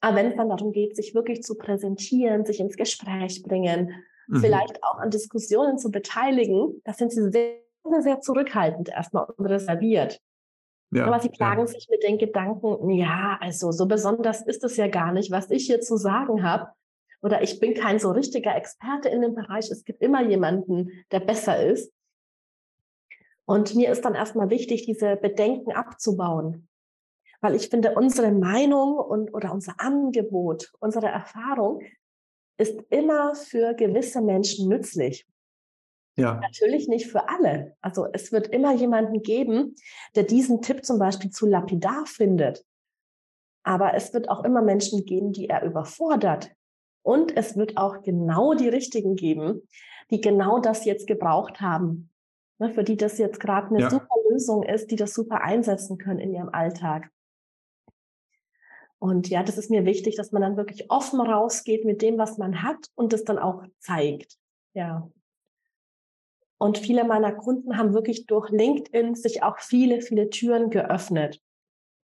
Aber wenn es dann darum geht, sich wirklich zu präsentieren, sich ins Gespräch bringen, mhm. vielleicht auch an Diskussionen zu beteiligen, da sind sie sehr, sehr zurückhaltend erstmal und reserviert. Ja, Aber sie plagen ja. sich mit den Gedanken, ja, also so besonders ist es ja gar nicht, was ich hier zu sagen habe. Oder ich bin kein so richtiger Experte in dem Bereich. Es gibt immer jemanden, der besser ist. Und mir ist dann erstmal wichtig, diese Bedenken abzubauen. Weil ich finde, unsere Meinung und, oder unser Angebot, unsere Erfahrung ist immer für gewisse Menschen nützlich. Ja. Natürlich nicht für alle. Also es wird immer jemanden geben, der diesen Tipp zum Beispiel zu lapidar findet. Aber es wird auch immer Menschen geben, die er überfordert. Und es wird auch genau die richtigen geben, die genau das jetzt gebraucht haben ne, für die das jetzt gerade eine ja. super Lösung ist, die das super einsetzen können in ihrem Alltag. Und ja, das ist mir wichtig, dass man dann wirklich offen rausgeht mit dem, was man hat und das dann auch zeigt. Ja. Und viele meiner Kunden haben wirklich durch LinkedIn sich auch viele, viele Türen geöffnet.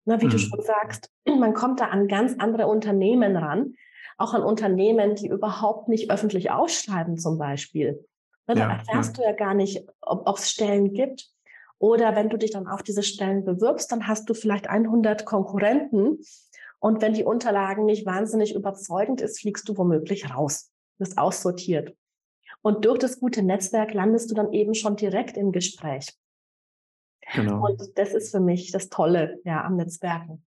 Na, wie mhm. du schon sagst, *clears throat* man kommt da an ganz andere Unternehmen ran, auch an Unternehmen, die überhaupt nicht öffentlich ausschreiben zum Beispiel. Ne, ja, da erfährst ja. du ja gar nicht, ob es Stellen gibt. Oder wenn du dich dann auf diese Stellen bewirbst, dann hast du vielleicht 100 Konkurrenten. Und wenn die Unterlagen nicht wahnsinnig überzeugend ist, fliegst du womöglich raus, bist aussortiert. Und durch das gute Netzwerk landest du dann eben schon direkt im Gespräch. Genau. Und das ist für mich das Tolle ja, am Netzwerken.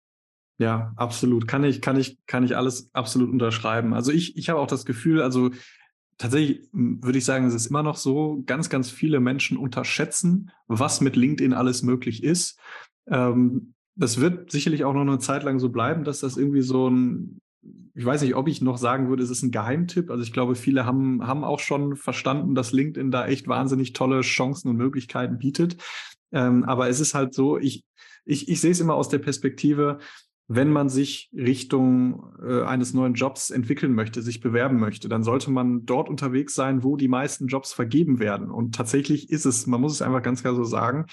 Ja, absolut. Kann ich, kann ich, kann ich alles absolut unterschreiben. Also ich, ich habe auch das Gefühl, also tatsächlich würde ich sagen, es ist immer noch so, ganz, ganz viele Menschen unterschätzen, was mit LinkedIn alles möglich ist. Ähm, das wird sicherlich auch noch eine Zeit lang so bleiben, dass das irgendwie so ein, ich weiß nicht, ob ich noch sagen würde, es ist ein Geheimtipp. Also ich glaube, viele haben, haben auch schon verstanden, dass LinkedIn da echt wahnsinnig tolle Chancen und Möglichkeiten bietet. Ähm, aber es ist halt so, ich, ich, ich sehe es immer aus der Perspektive, wenn man sich Richtung äh, eines neuen Jobs entwickeln möchte, sich bewerben möchte, dann sollte man dort unterwegs sein, wo die meisten Jobs vergeben werden. Und tatsächlich ist es, man muss es einfach ganz klar so sagen,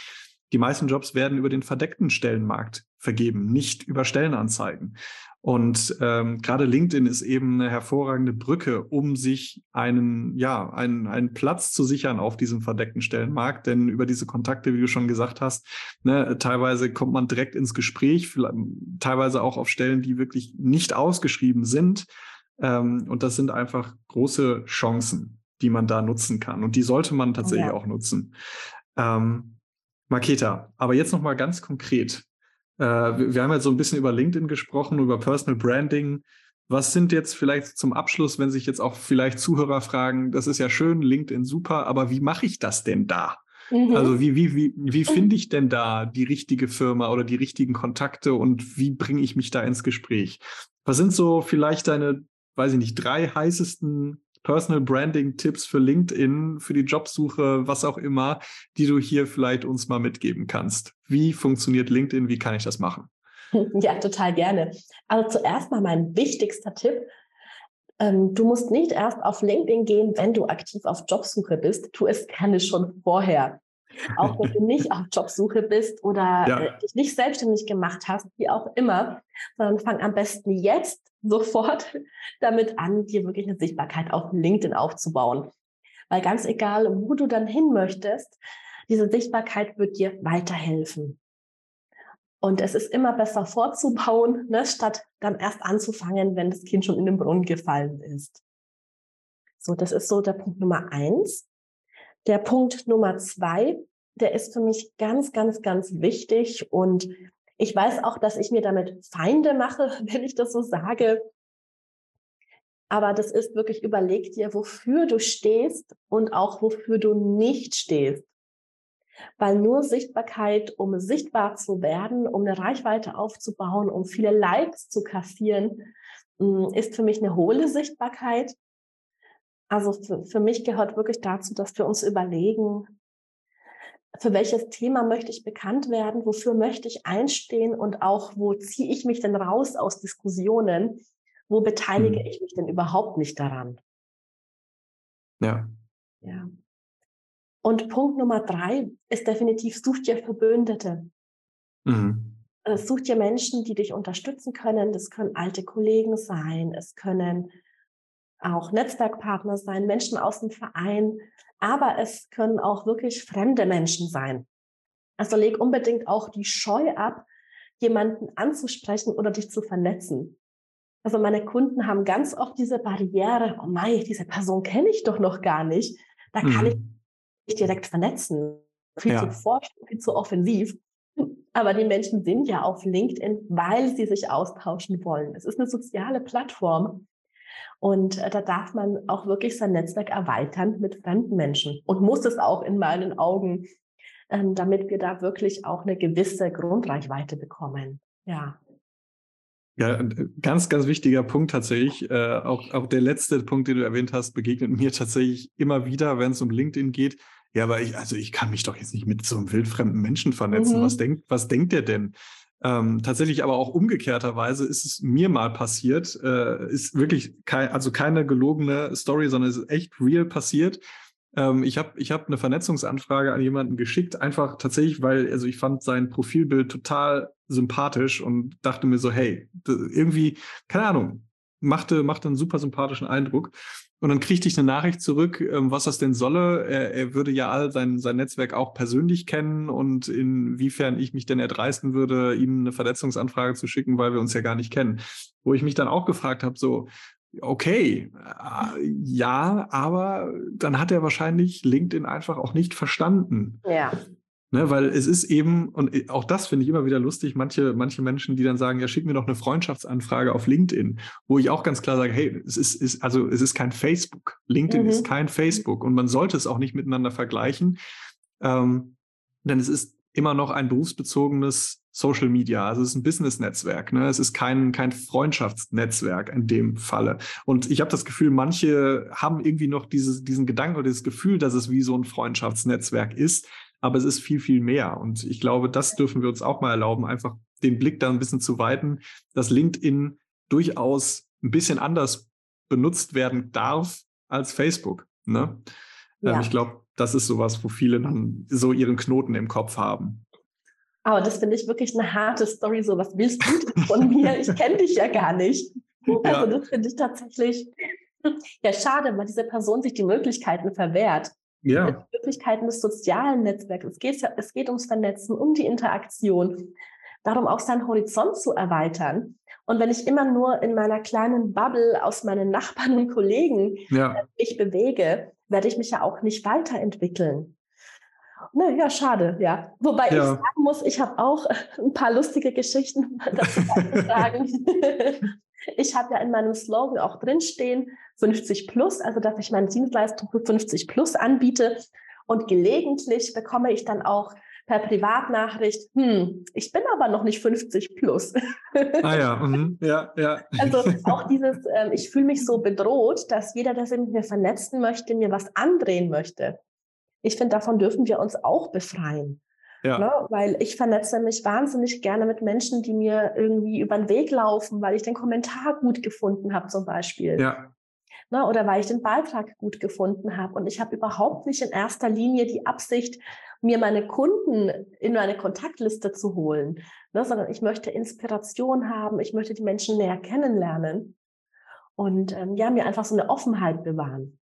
die meisten Jobs werden über den verdeckten Stellenmarkt vergeben, nicht über Stellenanzeigen. Und ähm, gerade LinkedIn ist eben eine hervorragende Brücke, um sich einen, ja, einen, einen Platz zu sichern auf diesem verdeckten Stellenmarkt. Denn über diese Kontakte, wie du schon gesagt hast, ne, teilweise kommt man direkt ins Gespräch, teilweise auch auf Stellen, die wirklich nicht ausgeschrieben sind. Ähm, und das sind einfach große Chancen, die man da nutzen kann. Und die sollte man tatsächlich ja. auch nutzen. Ähm, Maketa, aber jetzt noch mal ganz konkret. Äh, wir, haben jetzt so ein bisschen über LinkedIn gesprochen, über Personal Branding. Was sind jetzt vielleicht zum Abschluss, wenn sich jetzt auch vielleicht Zuhörer fragen, das ist ja schön, LinkedIn super, aber wie mache ich das denn da? Mhm. Also wie, wie, wie, wie finde ich denn da die richtige Firma oder die richtigen Kontakte und wie bringe ich mich da ins Gespräch? Was sind so vielleicht deine, weiß ich nicht, drei heißesten Personal Branding Tipps für LinkedIn, für die Jobsuche, was auch immer, die du hier vielleicht uns mal mitgeben kannst. Wie funktioniert LinkedIn? Wie kann ich das machen? *laughs* Ja, total gerne. Also zuerst mal mein wichtigster Tipp. Ähm, du musst nicht erst auf LinkedIn gehen, wenn du aktiv auf Jobsuche bist. Tu es gerne schon vorher. Auch wenn du nicht auf Jobsuche bist oder ja. äh, dich nicht selbstständig gemacht hast, wie auch immer, sondern fang am besten jetzt sofort damit an, dir wirklich eine Sichtbarkeit auf LinkedIn aufzubauen. Weil ganz egal, wo du dann hin möchtest, diese Sichtbarkeit wird dir weiterhelfen. Und es ist immer besser vorzubauen, ne, statt dann erst anzufangen, wenn das Kind schon in den Brunnen gefallen ist. So, das ist so der Punkt Nummer eins. Der Punkt Nummer zwei, der ist für mich ganz, ganz, ganz wichtig und ich weiß auch, dass ich mir damit Feinde mache, *laughs* wenn ich das so sage. Aber das ist wirklich, überleg dir, wofür du stehst und auch wofür du nicht stehst. Weil nur Sichtbarkeit, um sichtbar zu werden, um eine Reichweite aufzubauen, um viele Likes zu kassieren, mm, ist für mich eine hohle Sichtbarkeit. Also für, für mich gehört wirklich dazu, dass wir uns überlegen, für welches Thema möchte ich bekannt werden, wofür möchte ich einstehen und auch, wo ziehe ich mich denn raus aus Diskussionen, wo beteilige hm. ich mich denn überhaupt nicht daran. Ja. Ja. Und Punkt Nummer drei ist definitiv, such dir Verbündete. Mhm. Äh, such dir Menschen, die dich unterstützen können. Das können alte Kollegen sein, es können auch Netzwerkpartner sein, Menschen aus dem Verein, aber es können auch wirklich fremde Menschen sein. Also leg unbedingt auch die Scheu ab, jemanden anzusprechen oder dich zu vernetzen. Also meine Kunden haben ganz oft diese Barriere, oh mein, diese Person kenne ich doch noch gar nicht. Da kann ich mhm. mich direkt vernetzen. Viel ja. zu forsch, viel zu offensiv. Aber die Menschen sind ja auf LinkedIn, weil sie sich austauschen wollen. Es ist eine soziale Plattform. Und äh, da darf man auch wirklich sein Netzwerk erweitern mit fremden Menschen und muss es auch in meinen Augen, ähm, damit wir da wirklich auch eine gewisse Grundreichweite bekommen. Ja. Ja, äh, ganz, ganz wichtiger Punkt tatsächlich. Äh, auch, auch der letzte Punkt, den du erwähnt hast, begegnet mir tatsächlich immer wieder, wenn es um LinkedIn geht. Ja, aber ich, also ich kann mich doch jetzt nicht mit so einem wildfremden Menschen vernetzen. Mhm. Was denkt, was denkt der denn? Ähm, tatsächlich aber auch umgekehrterweise ist es mir mal passiert, äh, ist wirklich kein, also keine gelogene Story, sondern es ist echt real passiert. Ähm, ich habe ich hab eine Vernetzungsanfrage an jemanden geschickt, einfach tatsächlich, weil also ich fand sein Profilbild total sympathisch und dachte mir so, hey, irgendwie, keine Ahnung, machte, machte einen super sympathischen Eindruck. Und dann kriegte ich eine Nachricht zurück, ähm, was das denn solle. Er, er würde ja all sein, sein Netzwerk auch persönlich kennen und inwiefern ich mich denn erdreisten würde, ihm eine Verletzungsanfrage zu schicken, weil wir uns ja gar nicht kennen. Wo ich mich dann auch gefragt habe, so, okay, äh, ja, aber dann hat er wahrscheinlich LinkedIn einfach auch nicht verstanden. Ja. Ne, weil es ist eben, und auch das finde ich immer wieder lustig, manche, manche Menschen, die dann sagen, ja, schick mir doch eine Freundschaftsanfrage auf LinkedIn, wo ich auch ganz klar sage, hey, es ist, ist also es ist kein Facebook. LinkedIn mhm. ist kein Facebook und man sollte es auch nicht miteinander vergleichen. Ähm, denn es ist immer noch ein berufsbezogenes Social Media, also es ist ein Business-Netzwerk, ne? es ist kein, kein Freundschaftsnetzwerk in dem Falle. Und ich habe das Gefühl, manche haben irgendwie noch dieses, diesen Gedanken oder dieses Gefühl, dass es wie so ein Freundschaftsnetzwerk ist aber es ist viel, viel mehr. Und ich glaube, das dürfen wir uns auch mal erlauben, einfach den Blick da ein bisschen zu weiten, dass LinkedIn durchaus ein bisschen anders benutzt werden darf als Facebook. Ne? Ähm, ja. Ähm, ich glaube, das ist sowas, wo viele dann so ihren Knoten im Kopf haben. Aber das finde ich wirklich eine harte Story. So, was willst du von mir? Ich kenne dich ja gar nicht. Also ja. das finde ich tatsächlich ja schade, weil diese Person sich die Möglichkeiten verwehrt. Ja. Möglichkeiten des sozialen Netzwerks. Es geht, es geht ums Vernetzen, um die Interaktion. Darum auch seinen Horizont zu erweitern. Und wenn ich immer nur in meiner kleinen Bubble aus meinen Nachbarn und Kollegen ja. mich bewege, werde ich mich ja auch nicht weiterentwickeln. Na ja, schade, ja. Wobei ja. ich sagen muss, ich habe auch ein paar lustige Geschichten *laughs* dazu sagen. *laughs* *laughs* ich habe ja in meinem Slogan auch drinstehen, 50 plus, also dass ich meine Dienstleistung für 50 plus anbiete. Und gelegentlich bekomme ich dann auch per Privatnachricht, hm, ich bin aber noch nicht 50 plus. Ah ja, mhm. ja, ja. Also auch dieses, ähm, ich fühle mich so bedroht, dass jeder, der sich mit mir vernetzen möchte, mir was andrehen möchte. Ich finde, davon dürfen wir uns auch befreien. Ja. Ne? Weil ich vernetze mich wahnsinnig gerne mit Menschen, die mir irgendwie über den Weg laufen, weil ich den Kommentar gut gefunden habe zum Beispiel. Ja. Ne? Oder weil ich den Beitrag gut gefunden habe. Und ich habe überhaupt nicht in erster Linie die Absicht, mir meine Kunden in meine Kontaktliste zu holen, ne? sondern ich möchte Inspiration haben, ich möchte die Menschen näher kennenlernen und ähm, ja, mir einfach so eine Offenheit bewahren.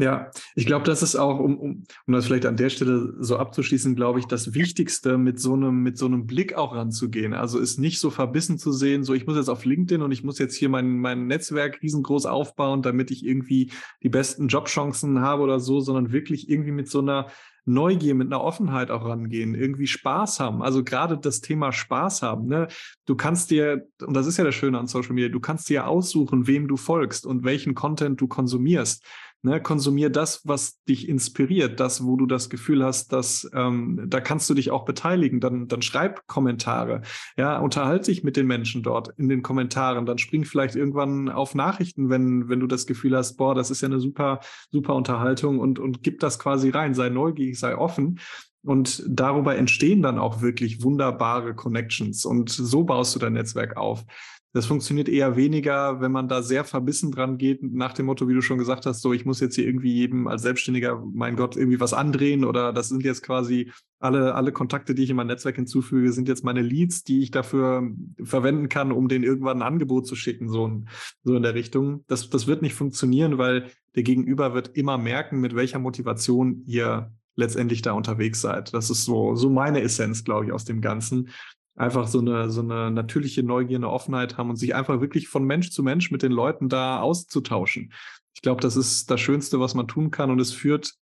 Ja, ich glaube, das ist auch, um, um, um das vielleicht an der Stelle so abzuschließen, glaube ich, das Wichtigste, mit so einem, mit so einem Blick auch ranzugehen. Also ist nicht so verbissen zu sehen, so ich muss jetzt auf LinkedIn und ich muss jetzt hier mein, mein Netzwerk riesengroß aufbauen, damit ich irgendwie die besten Jobchancen habe oder so, sondern wirklich irgendwie mit so einer Neugier, mit einer Offenheit auch rangehen, irgendwie Spaß haben. Also gerade das Thema Spaß haben. Ne? Du kannst dir, und das ist ja das Schöne an Social Media, du kannst dir aussuchen, wem du folgst und welchen Content du konsumierst. Ne, konsumier das, was dich inspiriert, das, wo du das Gefühl hast, dass ähm, da kannst du dich auch beteiligen. Dann, dann schreib Kommentare. Ja, unterhalte dich mit den Menschen dort in den Kommentaren. Dann spring vielleicht irgendwann auf Nachrichten, wenn, wenn du das Gefühl hast, boah, das ist ja eine super, super Unterhaltung und, und gib das quasi rein. Sei neugierig, sei offen. Und darüber entstehen dann auch wirklich wunderbare Connections. Und so baust du dein Netzwerk auf. Das funktioniert eher weniger, wenn man da sehr verbissen dran geht, nach dem Motto, wie du schon gesagt hast, so ich muss jetzt hier irgendwie jedem als Selbstständiger, mein Gott, irgendwie was andrehen oder das sind jetzt quasi alle, alle Kontakte, die ich in mein Netzwerk hinzufüge, sind jetzt meine Leads, die ich dafür verwenden kann, um denen irgendwann ein Angebot zu schicken, so, in, so in der Richtung. Das, das wird nicht funktionieren, weil der Gegenüber wird immer merken, mit welcher Motivation ihr letztendlich da unterwegs seid. Das ist so, so meine Essenz, glaube ich, aus dem Ganzen einfach so eine, so eine natürliche Neugier, eine Offenheit haben und sich einfach wirklich von Mensch zu Mensch mit den Leuten da auszutauschen. Ich glaube, das ist das Schönste, was man tun kann und es führt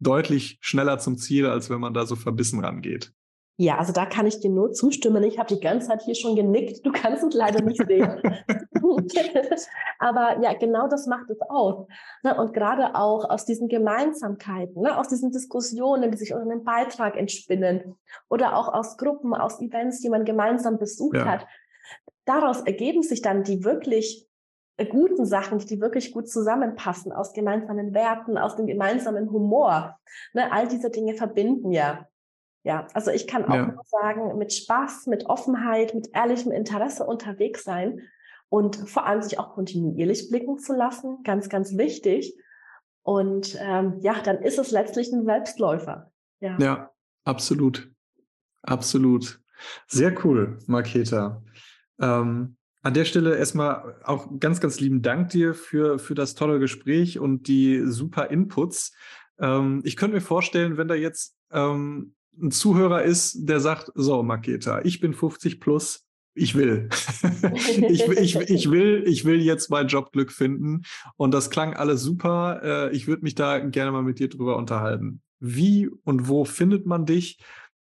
deutlich schneller zum Ziel, als wenn man da so verbissen rangeht. Ja, also da kann ich dir nur zustimmen. Ich habe die ganze Zeit hier schon genickt. Du kannst es leider nicht sehen. *laughs* Aber ja, genau das macht es aus. Ne? Und gerade auch aus diesen Gemeinsamkeiten, ne? aus diesen Diskussionen, die sich unter einem Beitrag entspinnen oder auch aus Gruppen, aus Events, die man gemeinsam besucht ja. hat. Daraus ergeben sich dann die wirklich äh, guten Sachen, die wirklich gut zusammenpassen, aus gemeinsamen Werten, aus dem gemeinsamen Humor. Ne? All diese Dinge verbinden ja. Ja, also ich kann auch ja. nur sagen, mit Spaß, mit Offenheit, mit ehrlichem Interesse unterwegs sein und vor allem sich auch kontinuierlich blicken zu lassen, ganz, ganz wichtig. Und ähm, ja, dann ist es letztlich ein Selbstläufer. Ja, ja absolut. Absolut. Sehr cool, Marketa. Ähm, an der Stelle erstmal auch ganz, ganz lieben Dank dir für, für das tolle Gespräch und die super Inputs. Ähm, ich könnte mir vorstellen, wenn da jetzt ähm, ein Zuhörer ist, der sagt, so, Maketa, ich bin 50 plus, ich will. *laughs* ich, ich, ich, will, ich will jetzt mein Jobglück finden. Und das klang alles super. Äh, ich würde mich da gerne mal mit dir drüber unterhalten. Wie und wo findet man dich?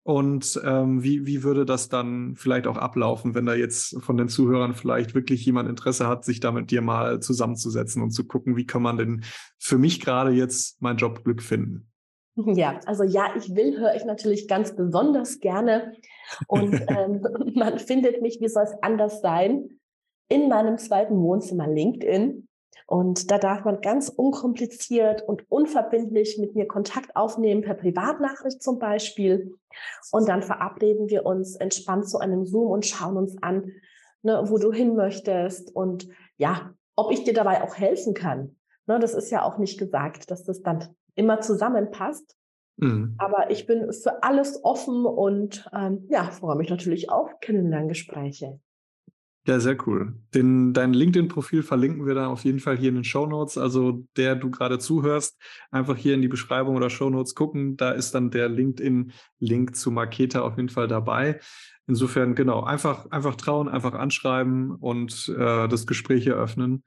Und ähm, wie, wie würde das dann vielleicht auch ablaufen, wenn da jetzt von den Zuhörern vielleicht wirklich jemand Interesse hat, sich da mit dir mal zusammenzusetzen und zu gucken, wie kann man denn für mich gerade jetzt mein Jobglück finden? Ja, also ja, ich will, höre ich natürlich ganz besonders gerne. Und *laughs* ähm, man findet mich, wie soll es anders sein, in meinem zweiten Wohnzimmer LinkedIn. Und da darf man ganz unkompliziert und unverbindlich mit mir Kontakt aufnehmen, per Privatnachricht zum Beispiel. Und dann verabreden wir uns entspannt zu einem Zoom und schauen uns an, ne, wo du hin möchtest und ja, ob ich dir dabei auch helfen kann. Ne, das ist ja auch nicht gesagt, dass das dann immer zusammenpasst. Mhm. Aber ich bin für alles offen und ähm, ja, freue mich natürlich auf Kennenlerngespräche. Ja, sehr cool. Den, dein LinkedIn-Profil verlinken wir dann auf jeden Fall hier in den Show Notes. Also der du gerade zuhörst, einfach hier in die Beschreibung oder Show Notes gucken. Da ist dann der LinkedIn-Link zu Maketa auf jeden Fall dabei. Insofern, genau, einfach, einfach trauen, einfach anschreiben und äh, das Gespräch eröffnen.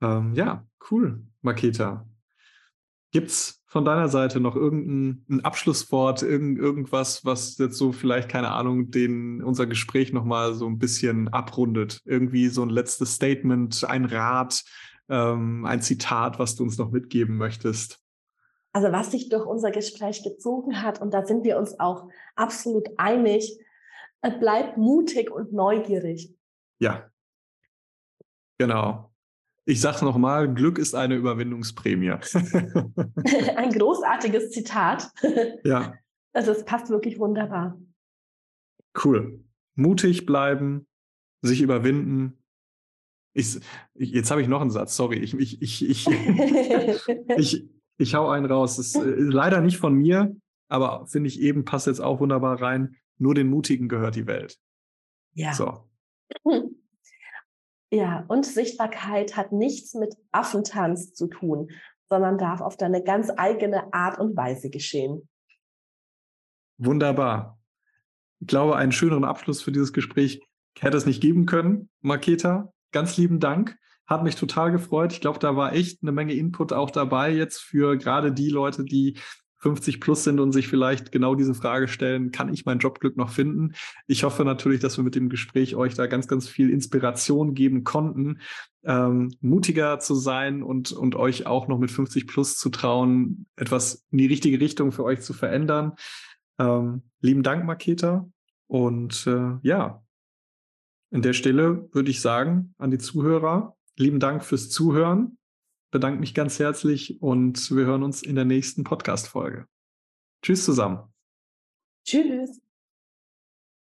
Ähm, ja, cool, Maketa. Gibt's von deiner Seite noch irgendein Abschlusswort, irgend, irgendwas, was jetzt so vielleicht, keine Ahnung, den, unser Gespräch nochmal so ein bisschen abrundet? Irgendwie so ein letztes Statement, ein Rat, ähm, ein Zitat, was du uns noch mitgeben möchtest? Also was sich durch unser Gespräch gezogen hat, und da sind wir uns auch absolut einig, äh, bleib mutig und neugierig. Ja, genau. Ich sage nochmal, Glück ist eine Überwindungsprämie. *laughs* Ein großartiges Zitat. Ja. Also es passt wirklich wunderbar. Cool. Mutig bleiben, sich überwinden. Ich, jetzt habe ich noch einen Satz, sorry. Ich, ich, ich, ich, *laughs* ich, ich hau einen raus. Das ist leider nicht von mir, aber finde ich eben passt jetzt auch wunderbar rein. Nur den Mutigen gehört die Welt. Ja. So. *laughs* Ja, und Sichtbarkeit hat nichts mit Affentanz zu tun, sondern darf auf deine ganz eigene Art und Weise geschehen. Wunderbar. Ich glaube, einen schöneren Abschluss für dieses Gespräch hätte es nicht geben können. Maketa, ganz lieben Dank. Hat mich total gefreut. Ich glaube, da war echt eine Menge Input auch dabei jetzt für gerade die Leute, die 50 plus sind und sich vielleicht genau diese Frage stellen, kann ich mein Jobglück noch finden? Ich hoffe natürlich, dass wir mit dem Gespräch euch da ganz, ganz viel Inspiration geben konnten, ähm, mutiger zu sein und, und euch auch noch mit 50 plus zu trauen, etwas in die richtige Richtung für euch zu verändern. Ähm, lieben Dank, Maketa. Und äh, ja, an der Stelle würde ich sagen an die Zuhörer, lieben Dank fürs Zuhören bedanke mich ganz herzlich und wir hören uns in der nächsten Podcast-Folge. Tschüss zusammen. Tschüss.